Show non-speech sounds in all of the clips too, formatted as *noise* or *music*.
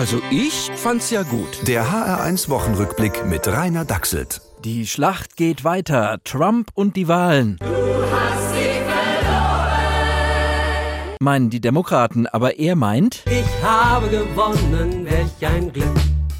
Also ich fand's ja gut. Der HR1 Wochenrückblick mit Rainer Dachselt. Die Schlacht geht weiter. Trump und die Wahlen. Meinen die Demokraten, aber er meint, Ich habe gewonnen, welch ein Glück.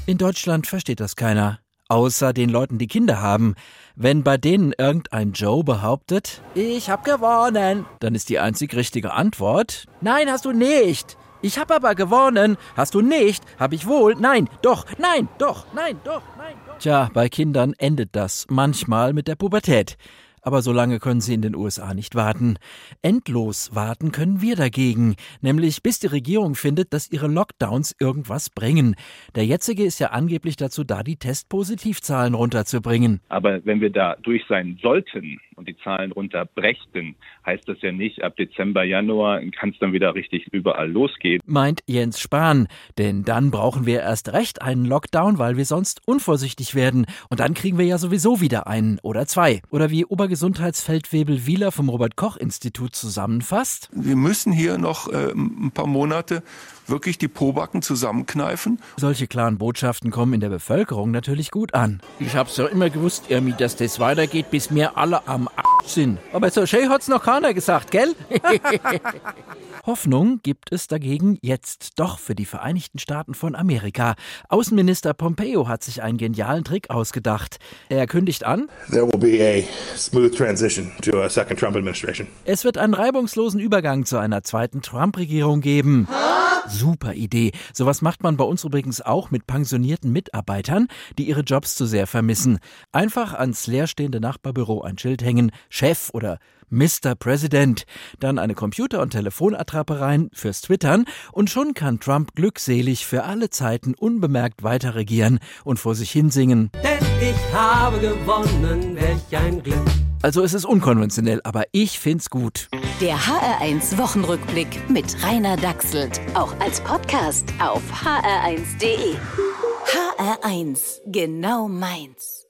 in Deutschland versteht das keiner. Außer den Leuten, die Kinder haben. Wenn bei denen irgendein Joe behauptet, ich hab gewonnen, dann ist die einzig richtige Antwort, nein, hast du nicht. Ich hab aber gewonnen. Hast du nicht? Hab ich wohl? Nein, doch, nein, doch, nein, doch, nein, doch. Tja, bei Kindern endet das manchmal mit der Pubertät. Aber so lange können sie in den USA nicht warten. Endlos warten können wir dagegen, nämlich bis die Regierung findet, dass ihre Lockdowns irgendwas bringen. Der jetzige ist ja angeblich dazu da, die Testpositivzahlen runterzubringen. Aber wenn wir da durch sein sollten und die Zahlen runterbrächten, heißt das ja nicht, ab Dezember, Januar kann es dann wieder richtig überall losgehen. Meint Jens Spahn. Denn dann brauchen wir erst recht einen Lockdown, weil wir sonst unvorsichtig werden. Und dann kriegen wir ja sowieso wieder einen oder zwei. Oder wie Obergesundheitsfeldwebel Wieler vom Robert-Koch-Institut zusammenfasst. Wir müssen hier noch äh, ein paar Monate wirklich die Pobacken zusammenkneifen. Solche klaren Botschaften kommen in der Bevölkerung natürlich gut an. Ich hab's ja immer gewusst, Irmi, dass das weitergeht, bis wir alle am A sind. Aber so schön hat's noch keiner gesagt, gell? *laughs* Hoffnung gibt es dagegen jetzt doch für die Vereinigten Staaten von Amerika. Außenminister Pompeo hat sich einen genialen Trick ausgedacht. Er kündigt an, There will be a smooth transition to a second Trump administration. es wird einen reibungslosen Übergang zu einer zweiten Trump-Regierung geben. Super Idee. Sowas macht man bei uns übrigens auch mit pensionierten Mitarbeitern, die ihre Jobs zu sehr vermissen. Einfach ans leerstehende Nachbarbüro ein Schild hängen, Chef oder Mr. President, dann eine Computer- und Telefonattrappe rein fürs Twittern und schon kann Trump glückselig für alle Zeiten unbemerkt weiter regieren und vor sich hinsingen. Denn ich habe gewonnen, welch ein Glück. Also es ist unkonventionell, aber ich find's gut. Der HR1 Wochenrückblick mit Rainer Dachselt. Auch als Podcast auf hr1.de. HR1, genau meins.